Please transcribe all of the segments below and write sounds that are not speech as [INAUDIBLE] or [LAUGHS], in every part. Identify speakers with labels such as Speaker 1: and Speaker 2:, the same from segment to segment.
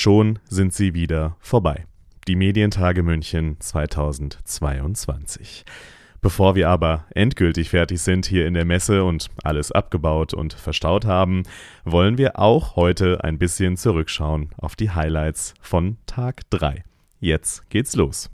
Speaker 1: Schon sind sie wieder vorbei. Die Medientage München 2022. Bevor wir aber endgültig fertig sind hier in der Messe und alles abgebaut und verstaut haben, wollen wir auch heute ein bisschen zurückschauen auf die Highlights von Tag 3. Jetzt geht's los.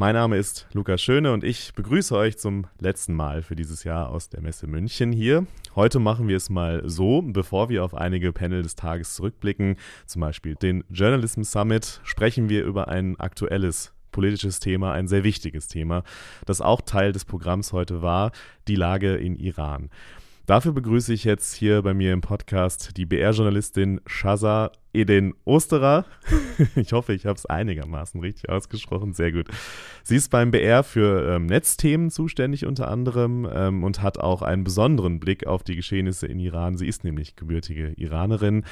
Speaker 1: Mein Name ist Lukas Schöne und ich begrüße euch zum letzten Mal für dieses Jahr aus der Messe München hier. Heute machen wir es mal so, bevor wir auf einige Panel des Tages zurückblicken, zum Beispiel den Journalism Summit, sprechen wir über ein aktuelles politisches Thema, ein sehr wichtiges Thema, das auch Teil des Programms heute war, die Lage in Iran. Dafür begrüße ich jetzt hier bei mir im Podcast die BR-Journalistin Shaza Eden Osterer. [LAUGHS] Ich hoffe, ich habe es einigermaßen richtig ausgesprochen. Sehr gut. Sie ist beim BR für ähm, Netzthemen zuständig unter anderem ähm, und hat auch einen besonderen Blick auf die Geschehnisse in Iran. Sie ist nämlich gebürtige Iranerin.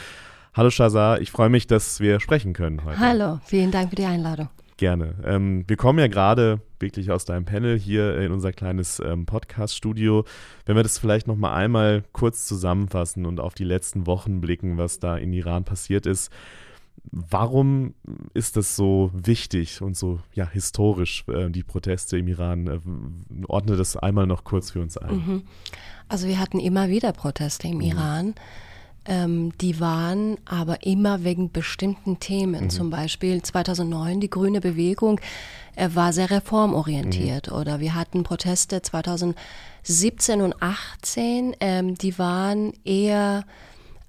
Speaker 1: Hallo Shaza, ich freue mich, dass wir sprechen können heute.
Speaker 2: Hallo, vielen Dank für die Einladung.
Speaker 1: Gerne. Ähm, wir kommen ja gerade wirklich aus deinem Panel hier in unser kleines ähm, Podcast-Studio. Wenn wir das vielleicht noch mal einmal kurz zusammenfassen und auf die letzten Wochen blicken, was da in Iran passiert ist. Warum ist das so wichtig und so ja, historisch, äh, die Proteste im Iran? Äh, ordne das einmal noch kurz für uns ein. Mhm.
Speaker 2: Also wir hatten immer wieder Proteste im mhm. Iran. Ähm, die waren aber immer wegen bestimmten Themen. Mhm. Zum Beispiel 2009 die grüne Bewegung äh, war sehr reformorientiert. Mhm. Oder wir hatten Proteste 2017 und 2018, ähm, die waren eher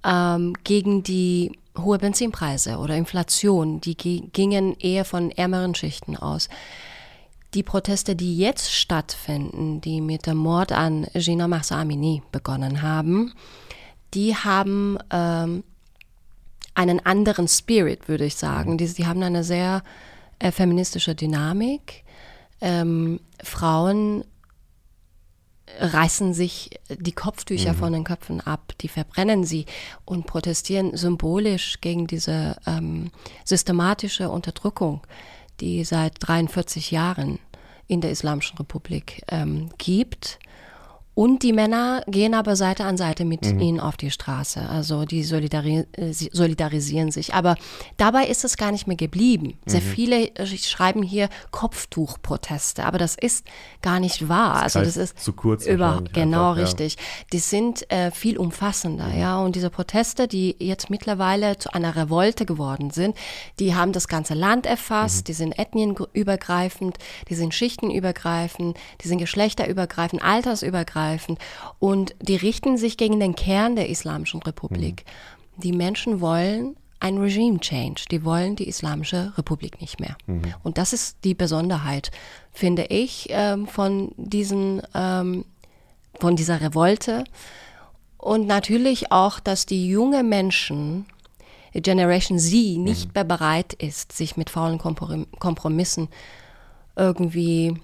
Speaker 2: ähm, gegen die hohe Benzinpreise oder Inflation. Die gingen eher von ärmeren Schichten aus. Die Proteste, die jetzt stattfinden, die mit dem Mord an Gina Mahsa Amini begonnen haben, die haben ähm, einen anderen Spirit, würde ich sagen. Mhm. Die, die haben eine sehr äh, feministische Dynamik. Ähm, Frauen reißen sich die Kopftücher mhm. von den Köpfen ab, die verbrennen sie und protestieren symbolisch gegen diese ähm, systematische Unterdrückung, die seit 43 Jahren in der Islamischen Republik ähm, gibt. Und die Männer gehen aber Seite an Seite mit mhm. ihnen auf die Straße. Also die solidari äh, solidarisieren sich. Aber dabei ist es gar nicht mehr geblieben. Sehr mhm. viele äh, schreiben hier Kopftuchproteste, aber das ist gar nicht wahr.
Speaker 1: Das also das ist zu kurz.
Speaker 2: Über, genau, einfach, richtig. Ja. Die sind äh, viel umfassender, mhm. ja. Und diese Proteste, die jetzt mittlerweile zu einer Revolte geworden sind, die haben das ganze Land erfasst, mhm. die sind ethnienübergreifend, die sind schichtenübergreifend, die sind geschlechterübergreifend, altersübergreifend angreifen. Und die richten sich gegen den Kern der Islamischen Republik. Mhm. Die Menschen wollen ein Regime Change. Die wollen die Islamische Republik nicht mehr. Mhm. Und das ist die Besonderheit, finde ich, ähm, von diesen, ähm, von dieser Revolte. Und natürlich auch, dass die junge Menschen, Generation Z, nicht mhm. mehr bereit ist, sich mit faulen Kompromissen irgendwie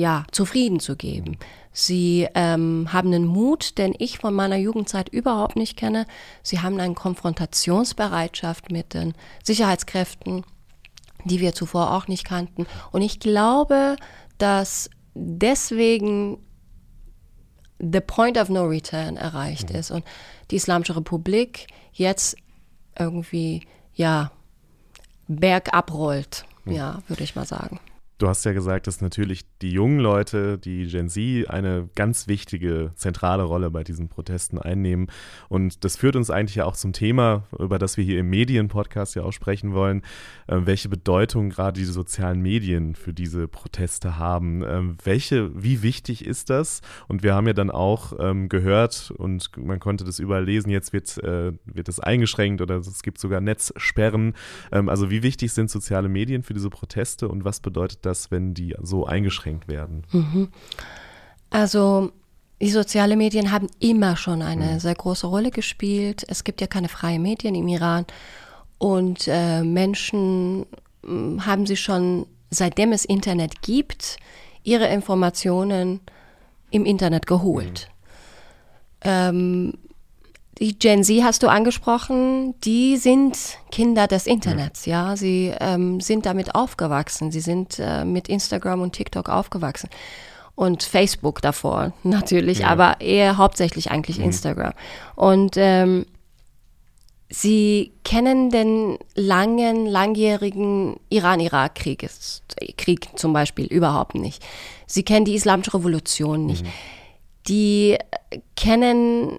Speaker 2: ja, zufrieden zu geben. Sie ähm, haben einen Mut, den ich von meiner Jugendzeit überhaupt nicht kenne. Sie haben eine Konfrontationsbereitschaft mit den Sicherheitskräften, die wir zuvor auch nicht kannten. Und ich glaube, dass deswegen the point of no return erreicht mhm. ist und die Islamische Republik jetzt irgendwie, ja, bergab rollt, mhm. ja, würde ich mal sagen.
Speaker 1: Du hast ja gesagt, dass natürlich die jungen Leute, die Gen Z, eine ganz wichtige, zentrale Rolle bei diesen Protesten einnehmen. Und das führt uns eigentlich ja auch zum Thema, über das wir hier im Medienpodcast ja auch sprechen wollen, äh, welche Bedeutung gerade die sozialen Medien für diese Proteste haben. Ähm, welche, wie wichtig ist das? Und wir haben ja dann auch ähm, gehört und man konnte das überall lesen, jetzt wird, äh, wird das eingeschränkt oder es gibt sogar Netzsperren. Ähm, also wie wichtig sind soziale Medien für diese Proteste und was bedeutet das? Das, wenn die so eingeschränkt werden? Mhm.
Speaker 2: Also die sozialen Medien haben immer schon eine mhm. sehr große Rolle gespielt. Es gibt ja keine freien Medien im Iran und äh, Menschen äh, haben sich schon, seitdem es Internet gibt, ihre Informationen im Internet geholt. Mhm. Ähm, die Gen Z hast du angesprochen, die sind Kinder des Internets, ja. ja? Sie ähm, sind damit aufgewachsen. Sie sind äh, mit Instagram und TikTok aufgewachsen. Und Facebook davor [LAUGHS] natürlich, ja. aber eher hauptsächlich eigentlich mhm. Instagram. Und ähm, sie kennen den langen, langjährigen Iran-Irak-Krieg Krieg zum Beispiel überhaupt nicht. Sie kennen die Islamische Revolution nicht. Mhm. Die kennen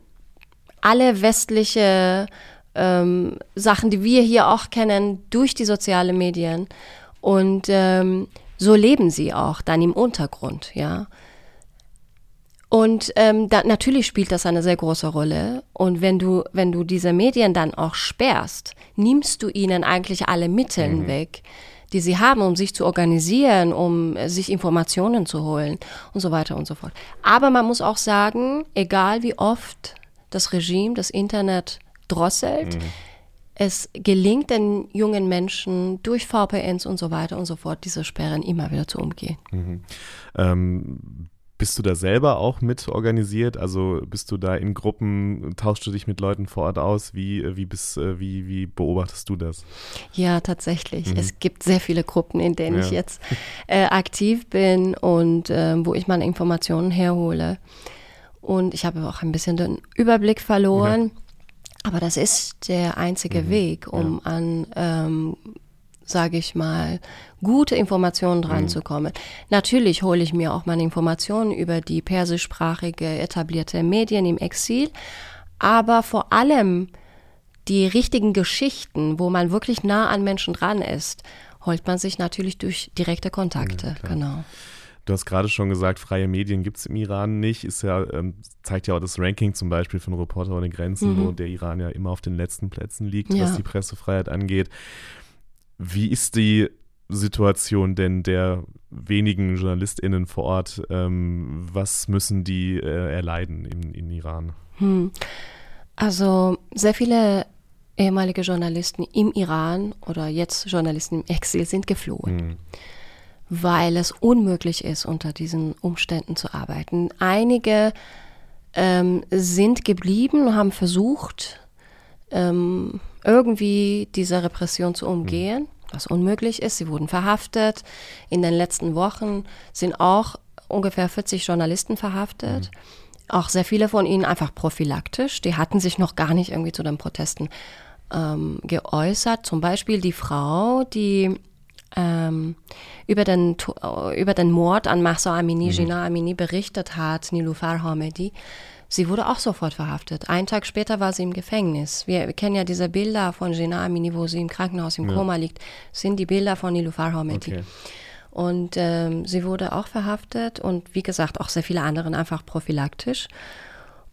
Speaker 2: alle westliche ähm, Sachen, die wir hier auch kennen, durch die sozialen Medien. Und ähm, so leben sie auch dann im Untergrund, ja. Und ähm, da, natürlich spielt das eine sehr große Rolle. Und wenn du, wenn du diese Medien dann auch sperrst, nimmst du ihnen eigentlich alle Mittel mhm. weg, die sie haben, um sich zu organisieren, um sich Informationen zu holen und so weiter und so fort. Aber man muss auch sagen, egal wie oft das Regime, das Internet drosselt. Mhm. Es gelingt den jungen Menschen durch VPNs und so weiter und so fort, diese Sperren immer wieder zu umgehen.
Speaker 1: Mhm. Ähm, bist du da selber auch mit organisiert? Also bist du da in Gruppen, tauschst du dich mit Leuten vor Ort aus? Wie, wie, bist, wie, wie beobachtest du das?
Speaker 2: Ja, tatsächlich. Mhm. Es gibt sehr viele Gruppen, in denen ja. ich jetzt äh, aktiv bin und äh, wo ich meine Informationen herhole. Und ich habe auch ein bisschen den Überblick verloren. Ja. Aber das ist der einzige mhm. Weg, um ja. an, ähm, sage ich mal, gute Informationen dran mhm. zu kommen. Natürlich hole ich mir auch meine Informationen über die persischsprachige etablierte Medien im Exil, aber vor allem die richtigen Geschichten, wo man wirklich nah an Menschen dran ist, holt man sich natürlich durch direkte Kontakte. Ja, genau.
Speaker 1: Du hast gerade schon gesagt, freie Medien gibt es im Iran nicht. Ist ja, ähm, zeigt ja auch das Ranking zum Beispiel von Reporter ohne Grenzen, mhm. wo der Iran ja immer auf den letzten Plätzen liegt, ja. was die Pressefreiheit angeht. Wie ist die Situation denn der wenigen JournalistInnen vor Ort? Ähm, was müssen die äh, erleiden in, in Iran? Hm.
Speaker 2: Also sehr viele ehemalige Journalisten im Iran oder jetzt Journalisten im Exil sind geflohen. Hm weil es unmöglich ist, unter diesen Umständen zu arbeiten. Einige ähm, sind geblieben und haben versucht, ähm, irgendwie diese Repression zu umgehen, was unmöglich ist. Sie wurden verhaftet. In den letzten Wochen sind auch ungefähr 40 Journalisten verhaftet. Mhm. Auch sehr viele von ihnen einfach prophylaktisch. Die hatten sich noch gar nicht irgendwie zu den Protesten ähm, geäußert. Zum Beispiel die Frau, die ähm, über, den, über den Mord an Mahsa Amini, mhm. Gina Amini berichtet hat, Nilufar Hamedi. Sie wurde auch sofort verhaftet. Einen Tag später war sie im Gefängnis. Wir, wir kennen ja diese Bilder von Gina Amini, wo sie im Krankenhaus im ja. Koma liegt. Das sind die Bilder von Nilufar Hamedi. Okay. Und ähm, sie wurde auch verhaftet und wie gesagt auch sehr viele andere einfach prophylaktisch.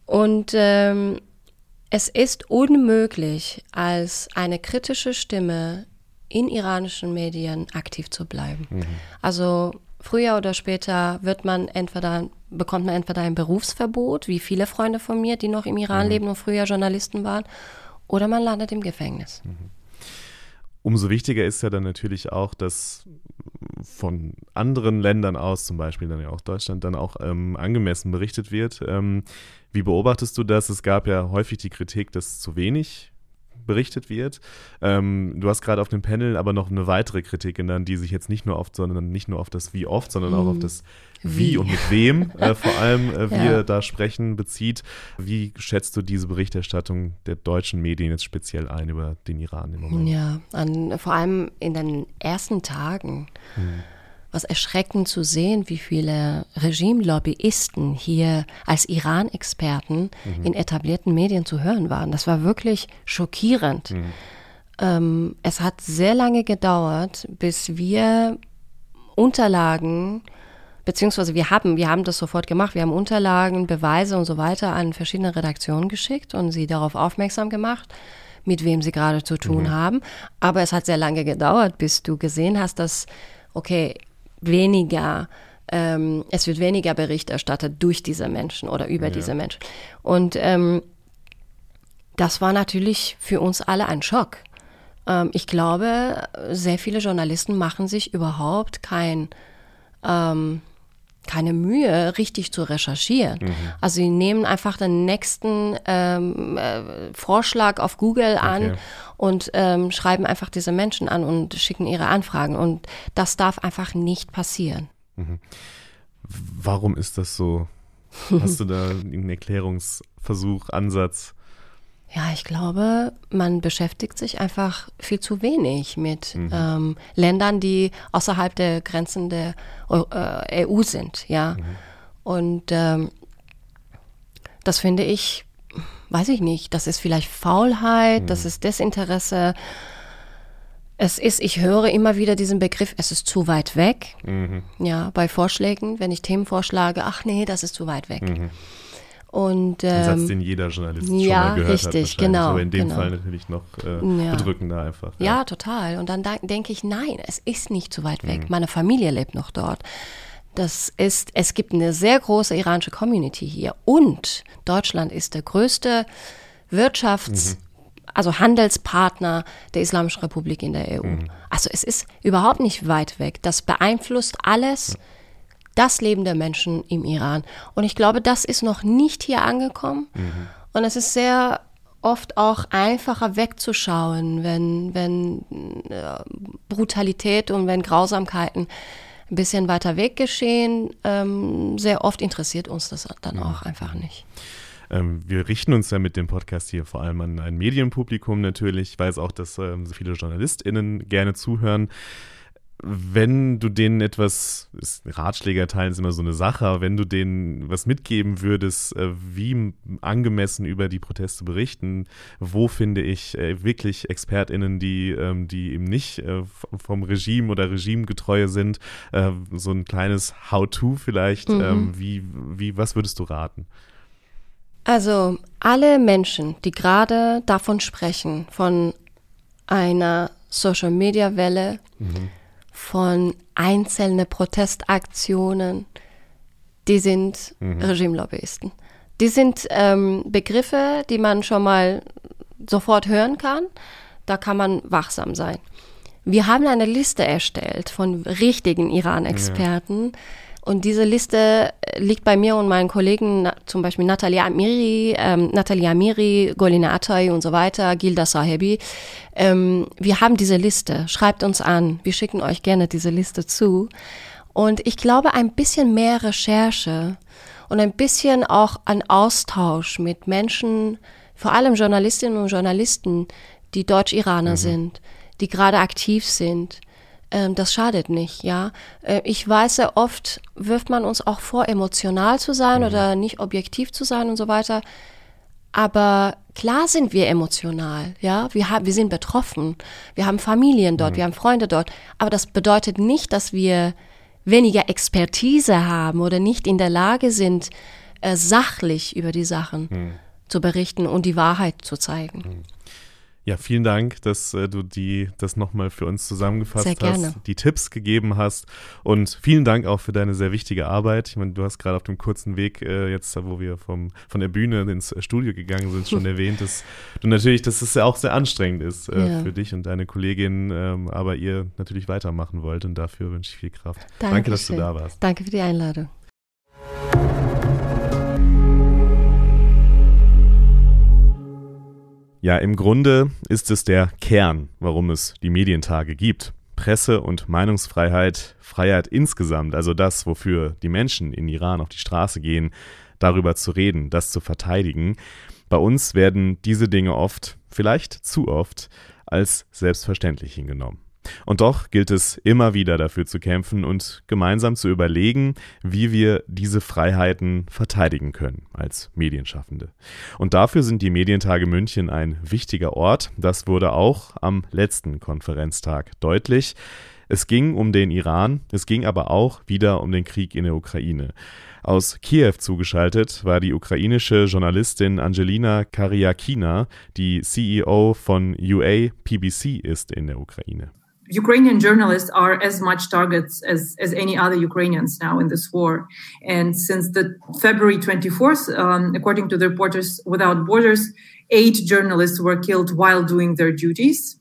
Speaker 2: Und ähm, es ist unmöglich, als eine kritische Stimme in iranischen Medien aktiv zu bleiben. Mhm. Also früher oder später wird man entweder bekommt man entweder ein Berufsverbot, wie viele Freunde von mir, die noch im Iran mhm. leben und früher Journalisten waren, oder man landet im Gefängnis. Mhm.
Speaker 1: Umso wichtiger ist ja dann natürlich auch, dass von anderen Ländern aus, zum Beispiel dann ja auch Deutschland, dann auch ähm, angemessen berichtet wird. Ähm, wie beobachtest du das? Es gab ja häufig die Kritik, dass zu wenig berichtet wird. Ähm, du hast gerade auf dem Panel aber noch eine weitere Kritik genannt, die sich jetzt nicht nur oft, sondern nicht nur auf das Wie oft, sondern auch auf hm. das Wie, wie und mit wem äh, vor allem äh, [LAUGHS] wir ja. da sprechen, bezieht. Wie schätzt du diese Berichterstattung der deutschen Medien jetzt speziell ein über den Iran im Moment?
Speaker 2: Ja, an, vor allem in den ersten Tagen. Hm was erschreckend zu sehen, wie viele Regime-Lobbyisten hier als Iran-Experten mhm. in etablierten Medien zu hören waren. Das war wirklich schockierend. Mhm. Ähm, es hat sehr lange gedauert, bis wir Unterlagen, beziehungsweise wir haben, wir haben das sofort gemacht, wir haben Unterlagen, Beweise und so weiter an verschiedene Redaktionen geschickt und sie darauf aufmerksam gemacht mit wem sie gerade zu tun mhm. haben. Aber es hat sehr lange gedauert, bis du gesehen hast, dass, okay, weniger ähm, es wird weniger Bericht erstattet durch diese Menschen oder über ja. diese Menschen. Und ähm, das war natürlich für uns alle ein Schock. Ähm, ich glaube, sehr viele Journalisten machen sich überhaupt kein, ähm, keine Mühe, richtig zu recherchieren. Mhm. Also sie nehmen einfach den nächsten ähm, äh, Vorschlag auf Google an okay. und ähm, schreiben einfach diese Menschen an und schicken ihre Anfragen. Und das darf einfach nicht passieren. Mhm.
Speaker 1: Warum ist das so? Hast du da [LAUGHS] einen Erklärungsversuch, Ansatz?
Speaker 2: Ja, ich glaube, man beschäftigt sich einfach viel zu wenig mit mhm. ähm, Ländern, die außerhalb der Grenzen der äh, EU sind, ja. Mhm. Und ähm, das finde ich, weiß ich nicht, das ist vielleicht Faulheit, mhm. das ist Desinteresse. Es ist, ich höre immer wieder diesen Begriff, es ist zu weit weg. Mhm. Ja, bei Vorschlägen, wenn ich Themen vorschlage, ach nee, das ist zu weit weg. Mhm. Und, ähm,
Speaker 1: Ein Satz, den jeder Journalist ja, schon mal gehört richtig, hat. Genau, aber in dem genau. Fall natürlich noch äh, ja. bedrückender einfach.
Speaker 2: Ja. ja. total. Und dann denke ich, nein, es ist nicht zu weit weg. Mhm. Meine Familie lebt noch dort. Das ist, es gibt eine sehr große iranische Community hier. Und Deutschland ist der größte Wirtschafts- mhm also Handelspartner der Islamischen Republik in der EU. Mhm. Also es ist überhaupt nicht weit weg. Das beeinflusst alles. Ja das Leben der Menschen im Iran. Und ich glaube, das ist noch nicht hier angekommen. Mhm. Und es ist sehr oft auch einfacher wegzuschauen, wenn, wenn äh, Brutalität und wenn Grausamkeiten ein bisschen weiter weg geschehen. Ähm, sehr oft interessiert uns das dann mhm. auch einfach nicht.
Speaker 1: Ähm, wir richten uns ja mit dem Podcast hier vor allem an ein Medienpublikum natürlich. Ich weiß auch, dass ähm, so viele JournalistInnen gerne zuhören wenn du denen etwas, Ratschläge erteilen ist immer so eine Sache, wenn du denen was mitgeben würdest, äh, wie angemessen über die Proteste berichten, wo finde ich äh, wirklich ExpertInnen, die, ähm, die eben nicht äh, vom Regime oder Regimegetreue sind, so ein kleines How-To vielleicht, mhm. Ähm, wie, wie, was würdest du raten?
Speaker 2: Also alle Menschen, die gerade davon sprechen, von einer Social-Media-Welle, mhm von einzelnen Protestaktionen, die sind mhm. Regimelobbyisten. Die sind ähm, Begriffe, die man schon mal sofort hören kann. Da kann man wachsam sein. Wir haben eine Liste erstellt von richtigen Iran-Experten. Ja und diese Liste äh, liegt bei mir und meinen Kollegen, zum Beispiel Natalia Amiri, ähm, Natalia Amiri, Golina Atay und so weiter, Gilda Sahebi. Ähm, wir haben diese Liste. Schreibt uns an. Wir schicken euch gerne diese Liste zu. Und ich glaube, ein bisschen mehr Recherche und ein bisschen auch ein Austausch mit Menschen, vor allem Journalistinnen und Journalisten, die Deutsch-Iraner mhm. sind, die gerade aktiv sind, ähm, das schadet nicht, ja. Äh, ich weiß ja oft, wirft man uns auch vor, emotional zu sein mhm. oder nicht objektiv zu sein und so weiter. Aber klar sind wir emotional, ja. Wir, haben, wir sind betroffen. Wir haben Familien dort, mhm. wir haben Freunde dort. Aber das bedeutet nicht, dass wir weniger Expertise haben oder nicht in der Lage sind, äh, sachlich über die Sachen mhm. zu berichten und die Wahrheit zu zeigen.
Speaker 1: Ja, vielen Dank, dass äh, du die, das nochmal für uns zusammengefasst hast, die Tipps gegeben hast und vielen Dank auch für deine sehr wichtige Arbeit. Ich meine, du hast gerade auf dem kurzen Weg äh, jetzt, wo wir vom, von der Bühne ins Studio gegangen sind, schon [LAUGHS] erwähnt, dass du natürlich, dass es ja auch sehr anstrengend ist äh, ja. für dich und deine Kollegin, ähm, aber ihr natürlich weitermachen wollt und dafür wünsche ich viel Kraft. Dankeschön. Danke, dass du da warst.
Speaker 2: Danke für die Einladung.
Speaker 1: Ja, im Grunde ist es der Kern, warum es die Medientage gibt. Presse- und Meinungsfreiheit, Freiheit insgesamt, also das, wofür die Menschen in Iran auf die Straße gehen, darüber zu reden, das zu verteidigen. Bei uns werden diese Dinge oft, vielleicht zu oft, als selbstverständlich hingenommen. Und doch gilt es immer wieder dafür zu kämpfen und gemeinsam zu überlegen, wie wir diese Freiheiten verteidigen können als Medienschaffende. Und dafür sind die Medientage München ein wichtiger Ort. Das wurde auch am letzten Konferenztag deutlich. Es ging um den Iran, es ging aber auch wieder um den Krieg in der Ukraine. Aus Kiew zugeschaltet war die ukrainische Journalistin Angelina Karyakina, die CEO von UA PBC ist in der Ukraine.
Speaker 3: Ukrainian journalists are as much targets as, as any other Ukrainians now in this war. And since the February 24th, um, according to the Reporters Without Borders, eight journalists were killed while doing their duties.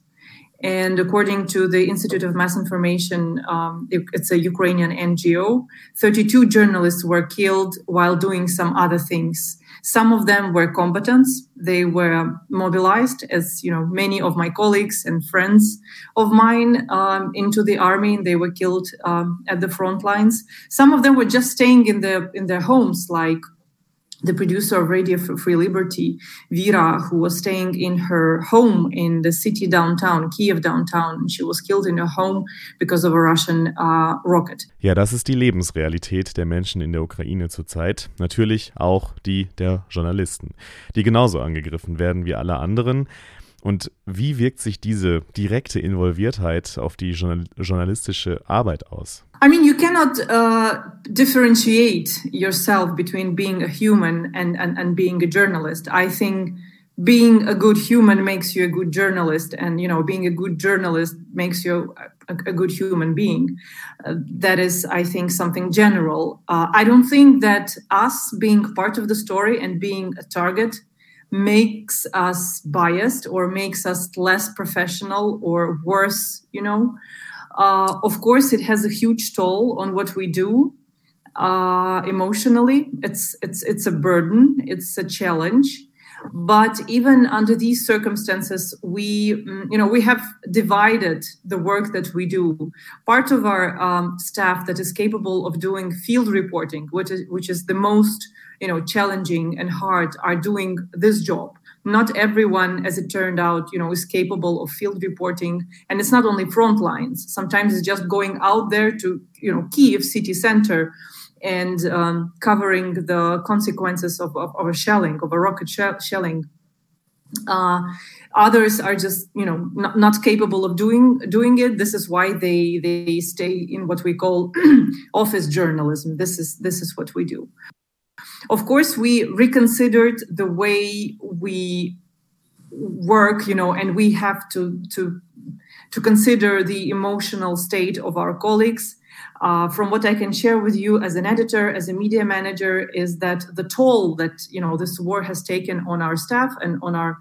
Speaker 3: And according to the Institute of Mass Information, um, it's a Ukrainian NGO, 32 journalists were killed while doing some other things. Some of them were combatants. They were mobilized, as you know, many of my colleagues and friends of mine um, into the army, and they were killed um, at the front lines. Some of them were just staying in their in their homes, like the producer of Radio Free Liberty, Vera, who was staying in her home in the city downtown, Kiev downtown. She was killed in her home because of a Russian uh, rocket.
Speaker 1: Ja, das ist die Lebensrealität der Menschen in der Ukraine zurzeit. Natürlich auch die der Journalisten, die genauso angegriffen werden wie alle anderen. Und wie wirkt sich diese direkte Involviertheit auf die journalistische Arbeit aus?
Speaker 3: I mean, you cannot uh, differentiate yourself between being a human and, and, and being a journalist. I think being a good human makes you a good journalist, and you know, being a good journalist makes you a, a good human being. Uh, that is, I think, something general. Uh, I don't think that us being part of the story and being a target makes us biased or makes us less professional or worse, you know. Uh, of course, it has a huge toll on what we do uh, emotionally. It's it's it's a burden. It's a challenge. But even under these circumstances, we mm, you know we have divided the work that we do. Part of our um, staff that is capable of doing field reporting, which is which is the most you know challenging and hard are doing this job. Not everyone as it turned out you know is capable of field reporting. And it's not only front lines. Sometimes it's just going out there to you know kiev city center and um, covering the consequences of, of, of, a shelling of a rocket sh- shelling. Uh, others are just you know not, not, capable of doing doing it. This is why they they stay in what we call [CLEARS THROAT] office journalism. This is this is what we do of course, we reconsidered the way we work, you know, and we have to to to consider the emotional state of our colleagues. Uh, from what I can share with you as an editor, as a media manager, is that the toll that you know this war has taken on our staff and on our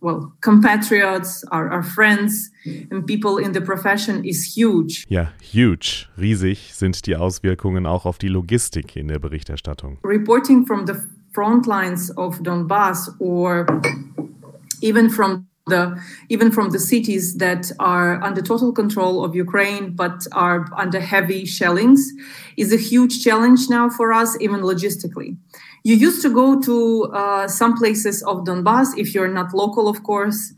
Speaker 3: well, compatriots, our, our friends and people in the profession is huge.
Speaker 1: Ja, huge, riesig sind die Auswirkungen auch auf die Logistik in der Berichterstattung.
Speaker 3: Reporting from the front lines of Donbass or even from the even from the cities that are under total control of Ukraine but are under heavy shellings is a huge challenge now for us even logistically. You used to go to uh, some places of Donbass, if you're not local, of course,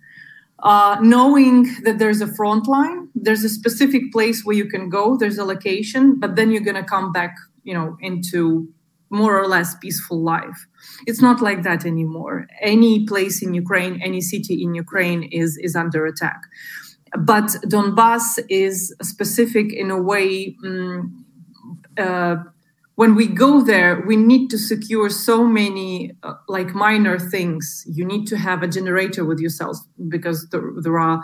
Speaker 3: uh, knowing that there's a front line, there's a specific place where you can go, there's a location, but then you're going to come back, you know, into more or less peaceful life. It's not like that anymore. Any place in Ukraine, any city in Ukraine is is under attack. But Donbass is specific in a way. Um, uh, when we go there we need to secure so many uh, like minor things. You need to have a generator with yourself because there, there are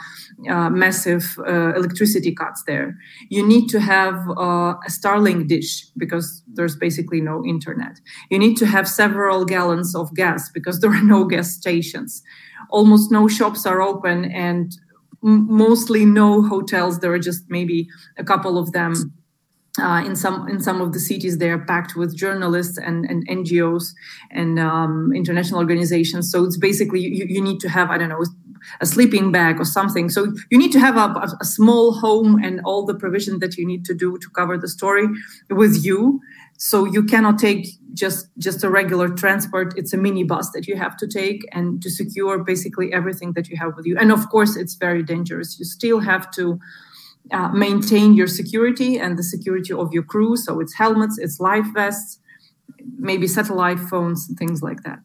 Speaker 3: uh, massive uh, electricity cuts there. You need to have uh, a starlink dish because there's basically no internet. You need to have several gallons of gas because [LAUGHS] there are no gas stations. Almost no shops are open and mostly no hotels. There are just maybe a couple of them uh, in some in some of the cities they are packed with journalists and, and NGOs and um, international organizations. So it's basically you, you need to have I don't know a sleeping bag or something. So you need to have a, a, small home and all the provision that you need to do to cover the story with you. So you cannot take just just a regular transport. It's a minibus that you have to take and to secure basically everything that you have with you. And of course, it's very dangerous. You still have to uh, maintain your security and the security of your crew. So it's helmets, it's life vests, maybe satellite phones and things like that.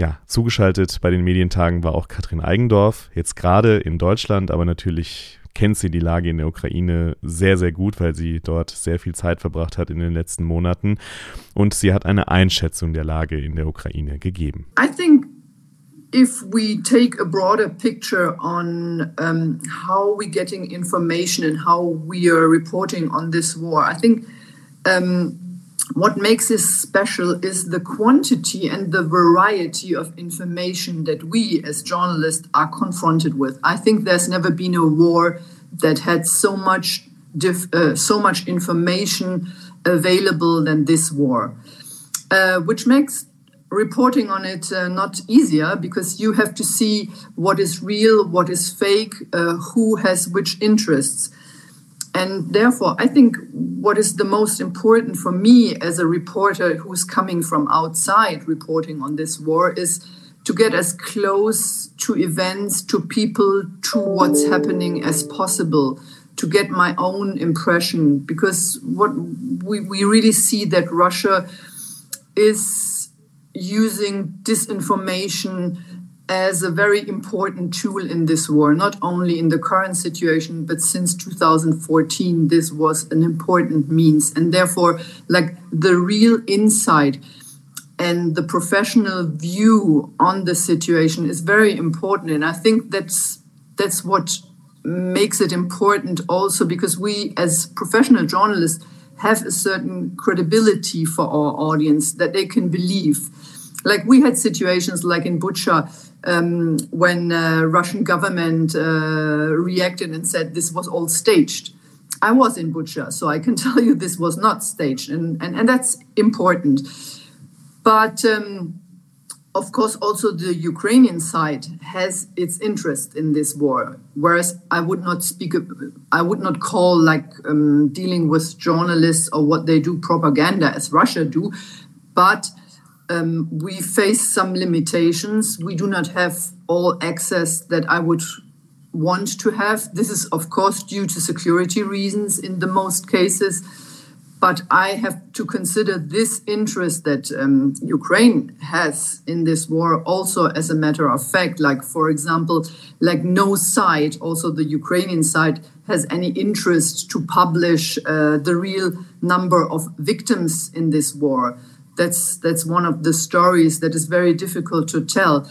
Speaker 1: Ja, zugeschaltet bei den Medientagen war auch Katrin Eigendorf, jetzt gerade in Deutschland, aber natürlich kennt sie die Lage in der Ukraine sehr, sehr gut, weil sie dort sehr viel Zeit verbracht hat in den letzten Monaten. Und sie hat eine Einschätzung der Lage in der Ukraine gegeben.
Speaker 4: I think if we take a broader picture on um, how we're getting information and how we are reporting on this war, I think um, what makes this special is the quantity and the variety of information that we as journalists are confronted with. I think there's never been a war that had so much uh, so much information available than this war, uh, which makes reporting on it uh, not easier because you have to see what is real, what is fake, uh, who has which interests. And therefore, I think what is the most important for me as a reporter who's coming from outside reporting on this war is to get as close to events, to people, to what's happening as possible, to get my own impression. Because what we, we really see that Russia is using disinformation as a very important tool in this war, not only in the current situation, but since 2014, this was an important means. And therefore, like the real insight and the professional view on the situation is very important. And I think that's that's what makes it important also because we as professional journalists have a certain credibility for our audience that they can believe. Like we had situations like in Bucha um, when uh, Russian government uh, reacted and said this was all staged. I was in Bucha, so I can [LAUGHS] tell you this was not staged, and and, and that's important. But um, of course, also the Ukrainian side has its interest in this war. Whereas I would not speak, I would not call like um, dealing with journalists or what they do propaganda as Russia do, but um, we face some limitations. We do not have all access that I would want to have. This is, of course, due to security reasons in the most cases. But I have to consider this interest that um, Ukraine has in this war also as a matter of fact. Like, for example, like no side, also the Ukrainian side, has any interest to publish uh, the real number of victims in this war that's that's one of the stories that is very difficult to tell.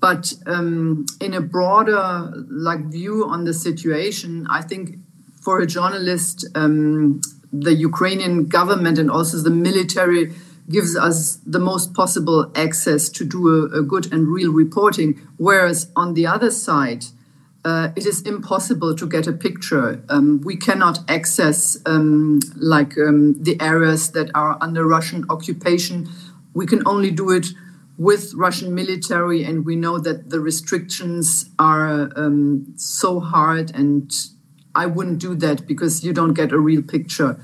Speaker 4: But um, in a broader like view on the situation, I think for a journalist, um, the Ukrainian government and also the military gives us the most possible access to do a, a good and real reporting. Whereas on the other side, uh, it is impossible to get a picture. Um, we cannot access um, like um, the areas that are under Russian occupation. We can only do it with Russian military, and we know that the restrictions are um, so hard. And I wouldn't do that because you don't get a real picture.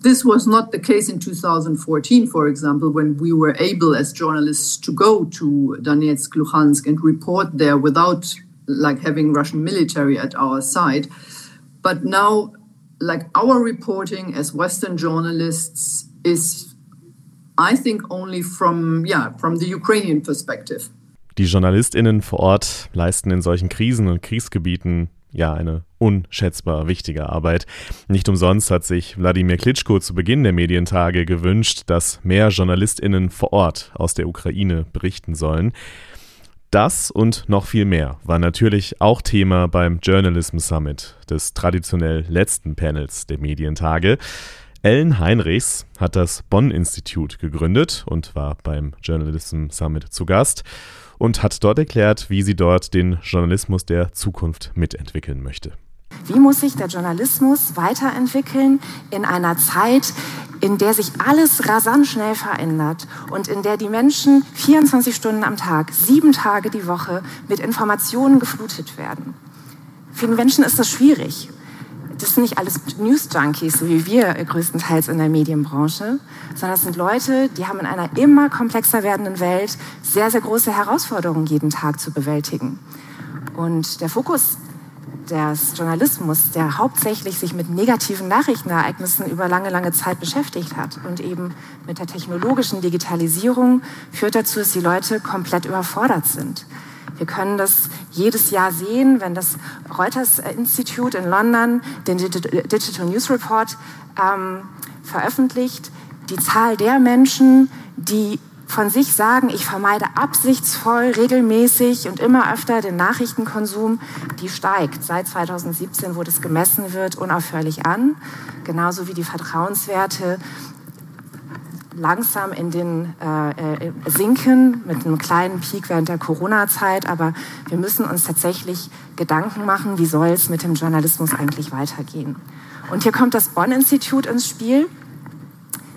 Speaker 4: This was not the case in 2014, for example, when we were able as journalists to go to Donetsk, Luhansk, and report there without like having Russian military at our side. But now, like our reporting as Western journalists is, I think, only from yeah from the Ukrainian perspective.
Speaker 1: Die JournalistInnen vor Ort leisten in solchen Krisen und Kriegsgebieten ja eine unschätzbar wichtige Arbeit. Nicht umsonst hat sich Wladimir Klitschko zu Beginn der Medientage gewünscht, dass mehr JournalistInnen vor Ort aus der Ukraine berichten sollen. Das und noch viel mehr war natürlich auch Thema beim Journalism Summit, des traditionell letzten Panels der Medientage. Ellen Heinrichs hat das Bonn-Institut gegründet und war beim Journalism Summit zu Gast und hat dort erklärt, wie sie dort den Journalismus der Zukunft mitentwickeln möchte.
Speaker 5: Wie muss sich der Journalismus weiterentwickeln in einer Zeit, in der sich alles rasant schnell verändert und in der die Menschen 24 Stunden am Tag, sieben Tage die Woche mit Informationen geflutet werden? Vielen Menschen ist das schwierig. Das sind nicht alles News-Junkies, so wie wir größtenteils in der Medienbranche, sondern es sind Leute, die haben in einer immer komplexer werdenden Welt sehr, sehr große Herausforderungen jeden Tag zu bewältigen. Und der Fokus des Journalismus, der hauptsächlich sich mit negativen Nachrichtenereignissen über lange, lange Zeit beschäftigt hat und eben mit der technologischen Digitalisierung, führt dazu, dass die Leute komplett überfordert sind. Wir können das jedes Jahr sehen, wenn das Reuters Institute in London den Digital News Report ähm, veröffentlicht. Die Zahl der Menschen, die von sich sagen, ich vermeide absichtsvoll, regelmäßig und immer öfter den Nachrichtenkonsum, die steigt. Seit 2017, wo das gemessen wird, unaufhörlich an. Genauso wie die Vertrauenswerte langsam in den äh, äh, sinken mit einem kleinen Peak während der Corona-Zeit. Aber wir müssen uns tatsächlich Gedanken machen, wie soll es mit dem Journalismus eigentlich weitergehen. Und hier kommt das Bonn-Institut ins Spiel.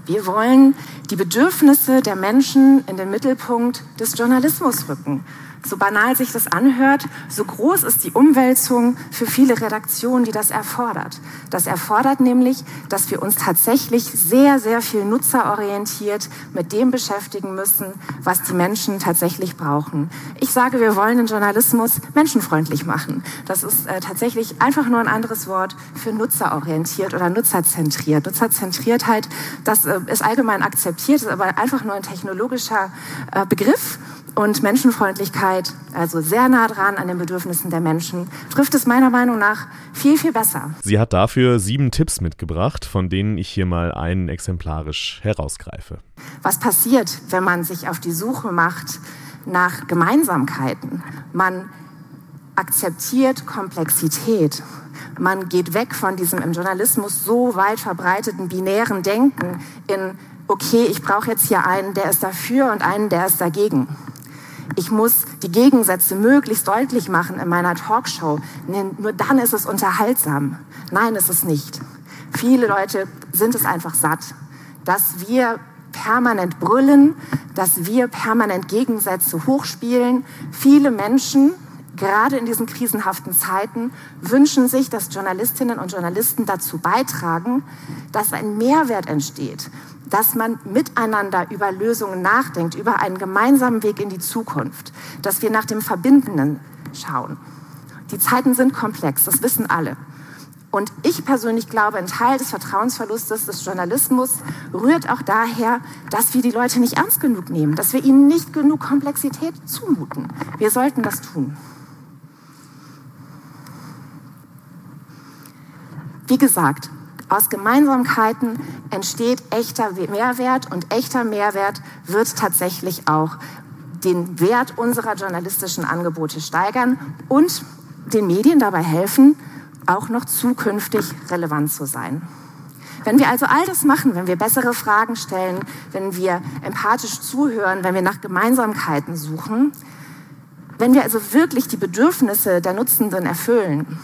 Speaker 5: Wir wollen die Bedürfnisse der Menschen in den Mittelpunkt des Journalismus rücken so banal sich das anhört, so groß ist die Umwälzung für viele Redaktionen, die das erfordert. Das erfordert nämlich, dass wir uns tatsächlich sehr, sehr viel nutzerorientiert mit dem beschäftigen müssen, was die Menschen tatsächlich brauchen. Ich sage, wir wollen den Journalismus menschenfreundlich machen. Das ist äh, tatsächlich einfach nur ein anderes Wort für nutzerorientiert oder nutzerzentriert. Nutzerzentriertheit, das äh, ist allgemein akzeptiert, ist aber einfach nur ein technologischer äh, Begriff und Menschenfreundlichkeit, also sehr nah dran an den Bedürfnissen der Menschen, trifft es meiner Meinung nach viel, viel besser.
Speaker 1: Sie hat dafür sieben Tipps mitgebracht, von denen ich hier mal einen exemplarisch herausgreife.
Speaker 5: Was passiert, wenn man sich auf die Suche macht nach Gemeinsamkeiten? Man akzeptiert Komplexität. Man geht weg von diesem im Journalismus so weit verbreiteten binären Denken in, okay, ich brauche jetzt hier einen, der ist dafür und einen, der ist dagegen. Ich muss die Gegensätze möglichst deutlich machen in meiner Talkshow. Nur dann ist es unterhaltsam. Nein, ist es nicht. Viele Leute sind es einfach satt, dass wir permanent brüllen, dass wir permanent Gegensätze hochspielen. Viele Menschen, gerade in diesen krisenhaften Zeiten, wünschen sich, dass Journalistinnen und Journalisten dazu beitragen, dass ein Mehrwert entsteht, dass man miteinander über Lösungen nachdenkt, über einen gemeinsamen Weg in die Zukunft, dass wir nach dem Verbindenden schauen. Die Zeiten sind komplex, das wissen alle. Und ich persönlich glaube, ein Teil des Vertrauensverlustes des Journalismus rührt auch daher, dass wir die Leute nicht ernst genug nehmen, dass wir ihnen nicht genug Komplexität zumuten. Wir sollten das tun. Wie gesagt, aus Gemeinsamkeiten entsteht echter Mehrwert und echter Mehrwert wird tatsächlich auch den Wert unserer journalistischen Angebote steigern und den Medien dabei helfen, auch noch zukünftig relevant zu sein. Wenn wir also all das machen, wenn wir bessere Fragen stellen, wenn wir empathisch zuhören, wenn wir nach Gemeinsamkeiten suchen, wenn wir also wirklich die Bedürfnisse der Nutzenden erfüllen,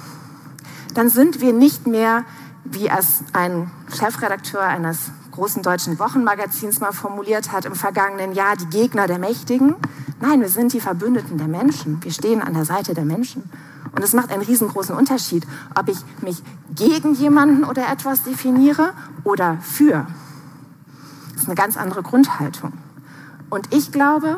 Speaker 5: dann sind wir nicht mehr wie es ein Chefredakteur eines großen deutschen Wochenmagazins mal formuliert hat im vergangenen Jahr, die Gegner der Mächtigen. Nein, wir sind die Verbündeten der Menschen. Wir stehen an der Seite der Menschen. Und es macht einen riesengroßen Unterschied, ob ich mich gegen jemanden oder etwas definiere oder für. Das ist eine ganz andere Grundhaltung. Und ich glaube,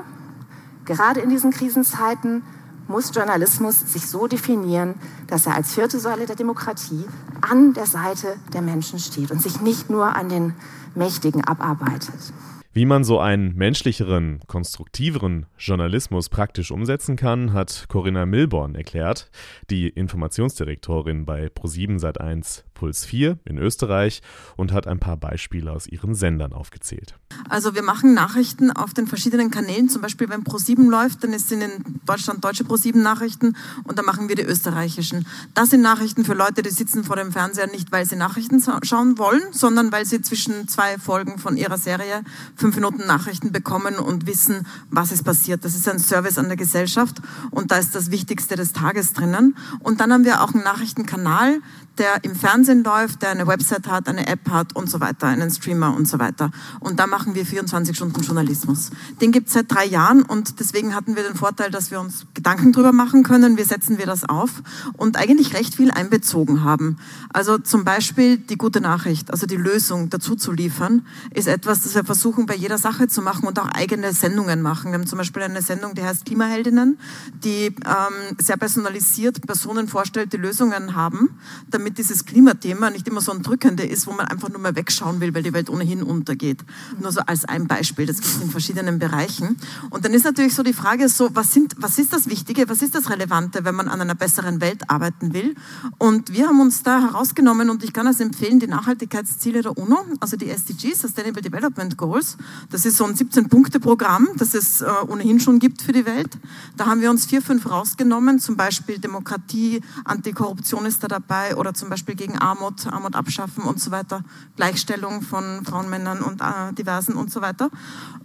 Speaker 5: gerade in diesen Krisenzeiten muss Journalismus sich so definieren, dass er als vierte Säule der Demokratie an der Seite der Menschen steht und sich nicht nur an den Mächtigen abarbeitet.
Speaker 1: Wie man so einen menschlicheren, konstruktiveren Journalismus praktisch umsetzen kann, hat Corinna Milborn erklärt, die Informationsdirektorin bei Pro7 Sat1 Puls 4 in Österreich und hat ein paar Beispiele aus ihren Sendern aufgezählt.
Speaker 6: Also wir machen Nachrichten auf den verschiedenen Kanälen, zum Beispiel wenn Pro7 läuft, dann sind in Deutschland deutsche Pro7 Nachrichten und dann machen wir die österreichischen. Das sind Nachrichten für Leute, die sitzen vor dem Fernseher nicht, weil sie Nachrichten schauen wollen, sondern weil sie zwischen zwei Folgen von ihrer Serie fünf Minuten Nachrichten bekommen und wissen, was ist passiert. Das ist ein Service an der Gesellschaft und da ist das Wichtigste des Tages drinnen. Und dann haben wir auch einen Nachrichtenkanal, der im Fernsehen läuft, der eine Website hat, eine App hat und so weiter, einen Streamer und so weiter. Und da machen wir 24 Stunden Journalismus. Den gibt es seit drei Jahren und deswegen hatten wir den Vorteil, dass wir uns Gedanken drüber machen können, wie setzen wir das auf und eigentlich recht viel einbezogen haben. Also zum Beispiel die gute Nachricht, also die Lösung dazu zu liefern, ist etwas, das wir versuchen bei jeder Sache zu machen und auch eigene Sendungen machen. Wir haben zum Beispiel eine Sendung, die heißt Klimaheldinnen, die ähm, sehr personalisiert Personen vorstellt, die Lösungen haben, damit damit dieses Klima Klimathema nicht immer so ein drückende ist, wo man einfach nur mal wegschauen will, weil die Welt ohnehin untergeht. Nur so als ein Beispiel, das gibt es in verschiedenen Bereichen. Und dann ist natürlich so die Frage so, was, sind, was ist das Wichtige, was ist das Relevante, wenn man an einer besseren Welt arbeiten will? Und wir haben uns da herausgenommen und ich kann es empfehlen, die Nachhaltigkeitsziele der UNO, also die SDGs, Sustainable Development Goals. Das ist so ein 17-Punkte-Programm, das es äh, ohnehin schon gibt für die Welt. Da haben wir uns vier, fünf rausgenommen, zum Beispiel Demokratie, Antikorruption ist da dabei oder zum Beispiel gegen Armut, Armut abschaffen und so weiter, Gleichstellung von Frauen, Männern und äh, Diversen und so weiter.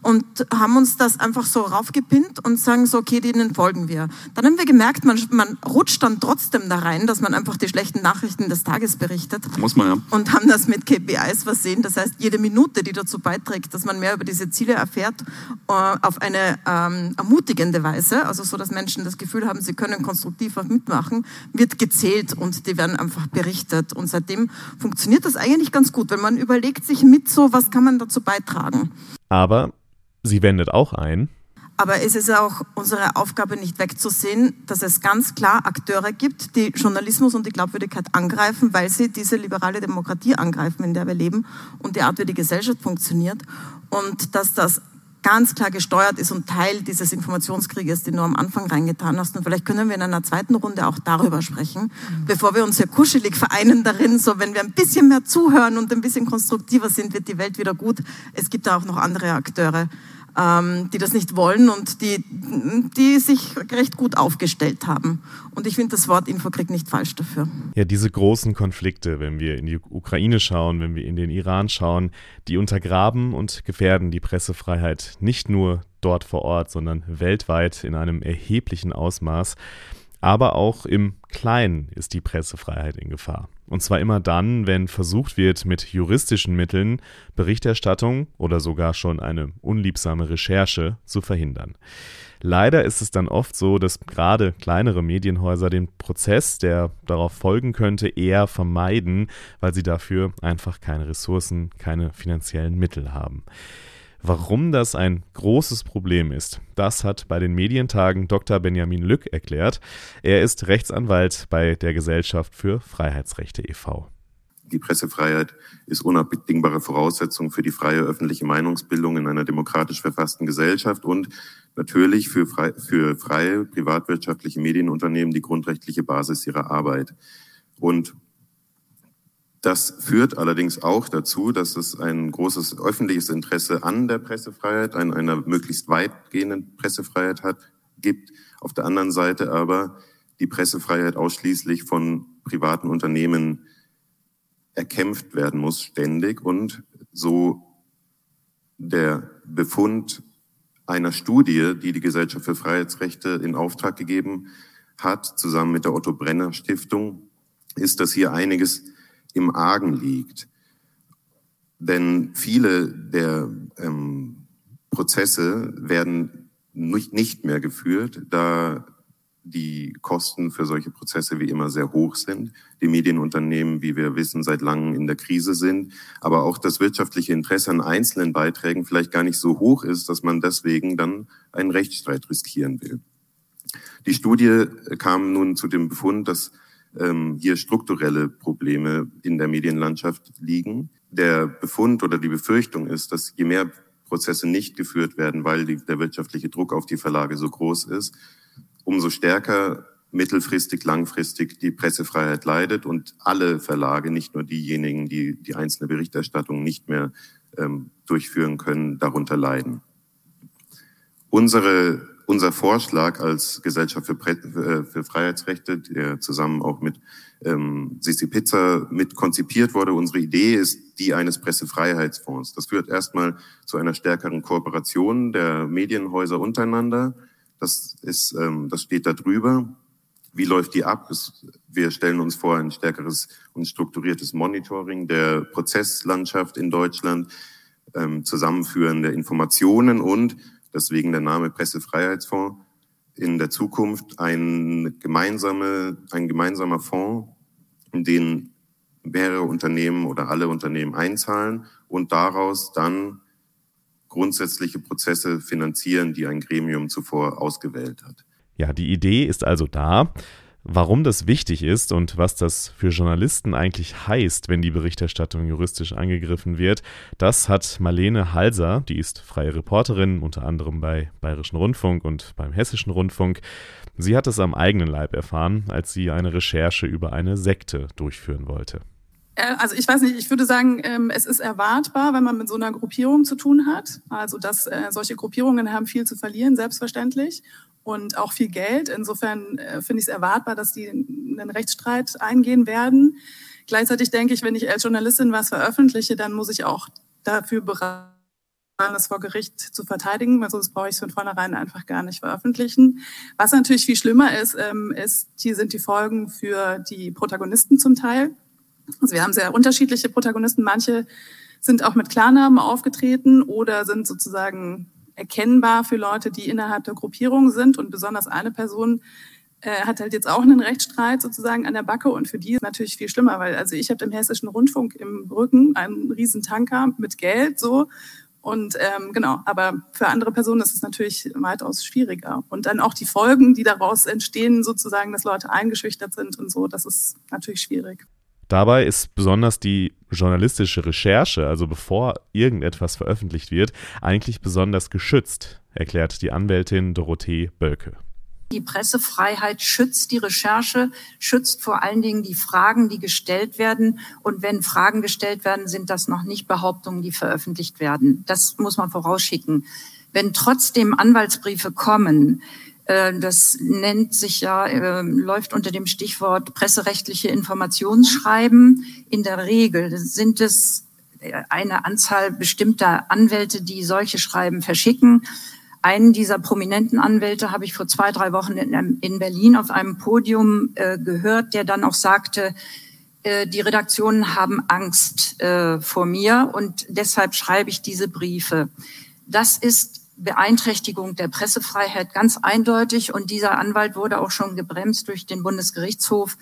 Speaker 6: Und haben uns das einfach so raufgepinnt und sagen so, okay, denen folgen wir. Dann haben wir gemerkt, man, man rutscht dann trotzdem da rein, dass man einfach die schlechten Nachrichten des Tages berichtet.
Speaker 1: Muss man ja.
Speaker 6: Und haben das mit KPIs versehen. Das heißt, jede Minute, die dazu beiträgt, dass man mehr über diese Ziele erfährt, äh, auf eine ähm, ermutigende Weise, also so, dass Menschen das Gefühl haben, sie können konstruktiv auch mitmachen, wird gezählt und die werden einfach berichtet. Und seitdem funktioniert das eigentlich ganz gut, wenn man überlegt sich mit so, was kann man dazu beitragen.
Speaker 1: Aber sie wendet auch ein.
Speaker 6: Aber es ist auch unsere Aufgabe, nicht wegzusehen, dass es ganz klar Akteure gibt, die Journalismus und die Glaubwürdigkeit angreifen, weil sie diese liberale Demokratie angreifen, in der wir leben und die Art, wie die Gesellschaft funktioniert. Und dass das ganz klar gesteuert ist und Teil dieses Informationskrieges, den du am Anfang reingetan hast. Und vielleicht können wir in einer zweiten Runde auch darüber sprechen, bevor wir uns hier kuschelig vereinen darin, so wenn wir ein bisschen mehr zuhören und ein bisschen konstruktiver sind, wird die Welt wieder gut. Es gibt da auch noch andere Akteure, die das nicht wollen und die, die sich recht gut aufgestellt haben. Und ich finde das Wort Infokrieg nicht falsch dafür.
Speaker 1: Ja, diese großen Konflikte, wenn wir in die Ukraine schauen, wenn wir in den Iran schauen, die untergraben und gefährden die Pressefreiheit nicht nur dort vor Ort, sondern weltweit in einem erheblichen Ausmaß. Aber auch im Kleinen ist die Pressefreiheit in Gefahr. Und zwar immer dann, wenn versucht wird, mit juristischen Mitteln Berichterstattung oder sogar schon eine unliebsame Recherche zu verhindern. Leider ist es dann oft so, dass gerade kleinere Medienhäuser den Prozess, der darauf folgen könnte, eher vermeiden, weil sie dafür einfach keine Ressourcen, keine finanziellen Mittel haben. Warum das ein großes Problem ist, das hat bei den Medientagen Dr. Benjamin Lück erklärt. Er ist Rechtsanwalt bei der Gesellschaft für Freiheitsrechte e.V.
Speaker 7: Die Pressefreiheit ist unabdingbare Voraussetzung für die freie öffentliche Meinungsbildung in einer demokratisch verfassten Gesellschaft und natürlich für, frei, für freie privatwirtschaftliche Medienunternehmen die grundrechtliche Basis ihrer Arbeit. Und das führt allerdings auch dazu, dass es ein großes öffentliches Interesse an der Pressefreiheit, an einer möglichst weitgehenden Pressefreiheit hat, gibt. Auf der anderen Seite aber die Pressefreiheit ausschließlich von privaten Unternehmen erkämpft werden muss, ständig. Und so der Befund einer Studie, die die Gesellschaft für Freiheitsrechte in Auftrag gegeben hat, zusammen mit der Otto Brenner Stiftung, ist, dass hier einiges im Argen liegt. Denn viele der ähm, Prozesse werden nicht, nicht mehr geführt, da die Kosten für solche Prozesse wie immer sehr hoch sind. Die Medienunternehmen, wie wir wissen, seit langem in der Krise sind, aber auch das wirtschaftliche Interesse an einzelnen Beiträgen vielleicht gar nicht so hoch ist, dass man deswegen dann einen Rechtsstreit riskieren will. Die Studie kam nun zu dem Befund, dass ähm, hier strukturelle Probleme in der Medienlandschaft liegen. Der Befund oder die Befürchtung ist, dass je mehr Prozesse nicht geführt werden, weil die, der wirtschaftliche Druck auf die Verlage so groß ist, umso stärker mittelfristig, langfristig die Pressefreiheit leidet und alle Verlage, nicht nur diejenigen, die die einzelne Berichterstattung nicht mehr ähm, durchführen können, darunter leiden. Unsere unser Vorschlag als Gesellschaft für, äh, für Freiheitsrechte, der zusammen auch mit ähm, Sisi Pizza mit konzipiert wurde, unsere Idee ist die eines Pressefreiheitsfonds. Das führt erstmal zu einer stärkeren Kooperation der Medienhäuser untereinander. Das ist, ähm, das steht da drüber. Wie läuft die ab? Wir stellen uns vor ein stärkeres und strukturiertes Monitoring der Prozesslandschaft in Deutschland, ähm, Zusammenführen der Informationen und deswegen der Name Pressefreiheitsfonds, in der Zukunft ein, gemeinsame, ein gemeinsamer Fonds, in den mehrere Unternehmen oder alle Unternehmen einzahlen und daraus dann grundsätzliche Prozesse finanzieren, die ein Gremium zuvor ausgewählt hat.
Speaker 1: Ja, die Idee ist also da. Warum das wichtig ist und was das für Journalisten eigentlich heißt, wenn die Berichterstattung juristisch angegriffen wird, das hat Marlene Halser, die ist freie Reporterin, unter anderem bei Bayerischen Rundfunk und beim Hessischen Rundfunk. Sie hat es am eigenen Leib erfahren, als sie eine Recherche über eine Sekte durchführen wollte.
Speaker 8: Äh, also ich weiß nicht, ich würde sagen, ähm, es ist erwartbar, wenn man mit so einer Gruppierung zu tun hat. Also dass äh, solche Gruppierungen haben viel zu verlieren, selbstverständlich und auch viel Geld. Insofern äh, finde ich es erwartbar, dass die einen Rechtsstreit eingehen werden. Gleichzeitig denke ich, wenn ich als Journalistin was veröffentliche, dann muss ich auch dafür bereit das vor Gericht zu verteidigen, weil sonst brauche ich es von vornherein einfach gar nicht veröffentlichen. Was natürlich viel schlimmer ist, ähm, ist, hier sind die Folgen für die Protagonisten zum Teil. Also wir haben sehr unterschiedliche Protagonisten. Manche sind auch mit Klarnamen aufgetreten oder sind sozusagen erkennbar für Leute, die innerhalb der Gruppierung sind. Und besonders eine Person äh, hat halt jetzt auch einen Rechtsstreit sozusagen an der Backe. Und für die ist natürlich viel schlimmer, weil also ich habe im Hessischen Rundfunk im Rücken einen riesen Tanker mit Geld so. Und ähm, genau, aber für andere Personen ist es natürlich weitaus schwieriger. Und dann auch die Folgen, die daraus entstehen, sozusagen, dass Leute eingeschüchtert sind und so, das ist natürlich schwierig.
Speaker 1: Dabei ist besonders die journalistische Recherche, also bevor irgendetwas veröffentlicht wird, eigentlich besonders geschützt, erklärt die Anwältin Dorothee Bölke.
Speaker 9: Die Pressefreiheit schützt die Recherche, schützt vor allen Dingen die Fragen, die gestellt werden. Und wenn Fragen gestellt werden, sind das noch nicht Behauptungen, die veröffentlicht werden. Das muss man vorausschicken. Wenn trotzdem Anwaltsbriefe kommen, das nennt sich ja, äh, läuft unter dem Stichwort presserechtliche Informationsschreiben. In der Regel sind es äh, eine Anzahl bestimmter Anwälte, die solche Schreiben verschicken. Einen dieser prominenten Anwälte habe ich vor zwei, drei Wochen in, Berlin auf einem Podium gehört, der dann auch sagte, die Redaktionen haben Angst vor mir und deshalb schreibe ich diese Briefe. Das ist Beeinträchtigung der Pressefreiheit ganz eindeutig. Und dieser Anwalt wurde auch schon gebremst durch den Bundesgerichtshof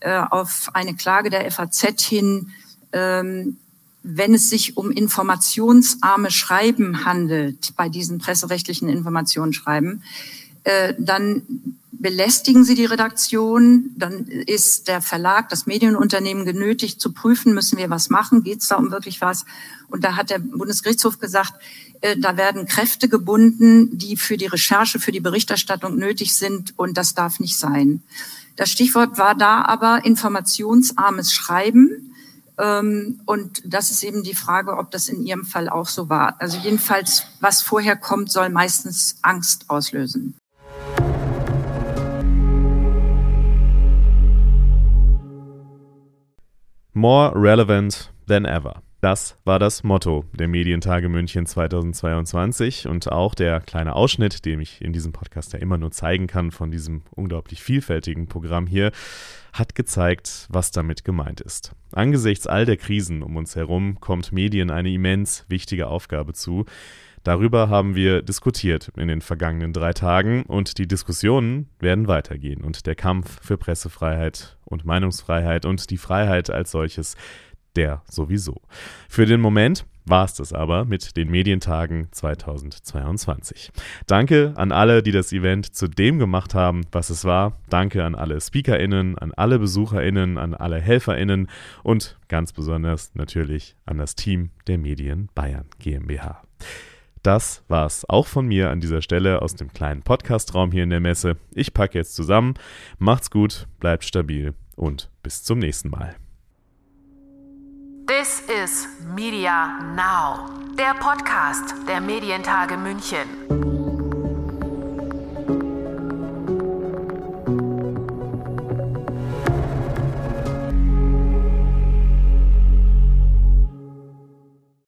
Speaker 9: äh, auf eine Klage der FAZ hin, ähm, wenn es sich um informationsarme Schreiben handelt, bei diesen presserechtlichen Informationsschreiben, äh, dann belästigen sie die Redaktion, dann ist der Verlag, das Medienunternehmen genötigt zu prüfen, müssen wir was machen, geht es da um wirklich was? Und da hat der Bundesgerichtshof gesagt, äh, da werden Kräfte gebunden, die für die Recherche, für die Berichterstattung nötig sind und das darf nicht sein. Das Stichwort war da aber informationsarmes Schreiben. Ähm, und das ist eben die Frage, ob das in Ihrem Fall auch so war. Also jedenfalls, was vorher kommt, soll meistens Angst auslösen.
Speaker 1: More relevant than ever. Das war das Motto der Medientage München 2022 und auch der kleine Ausschnitt, den ich in diesem Podcast ja immer nur zeigen kann von diesem unglaublich vielfältigen Programm hier, hat gezeigt, was damit gemeint ist. Angesichts all der Krisen um uns herum kommt Medien eine immens wichtige Aufgabe zu. Darüber haben wir diskutiert in den vergangenen drei Tagen und die Diskussionen werden weitergehen und der Kampf für Pressefreiheit und Meinungsfreiheit und die Freiheit als solches der sowieso. Für den Moment war es das aber mit den Medientagen 2022. Danke an alle, die das Event zu dem gemacht haben, was es war. Danke an alle SpeakerInnen, an alle BesucherInnen, an alle HelferInnen und ganz besonders natürlich an das Team der Medien Bayern GmbH. Das war's auch von mir an dieser Stelle aus dem kleinen Podcastraum hier in der Messe. Ich packe jetzt zusammen. Macht's gut, bleibt stabil und bis zum nächsten Mal.
Speaker 10: This is Media Now, der Podcast der Medientage München.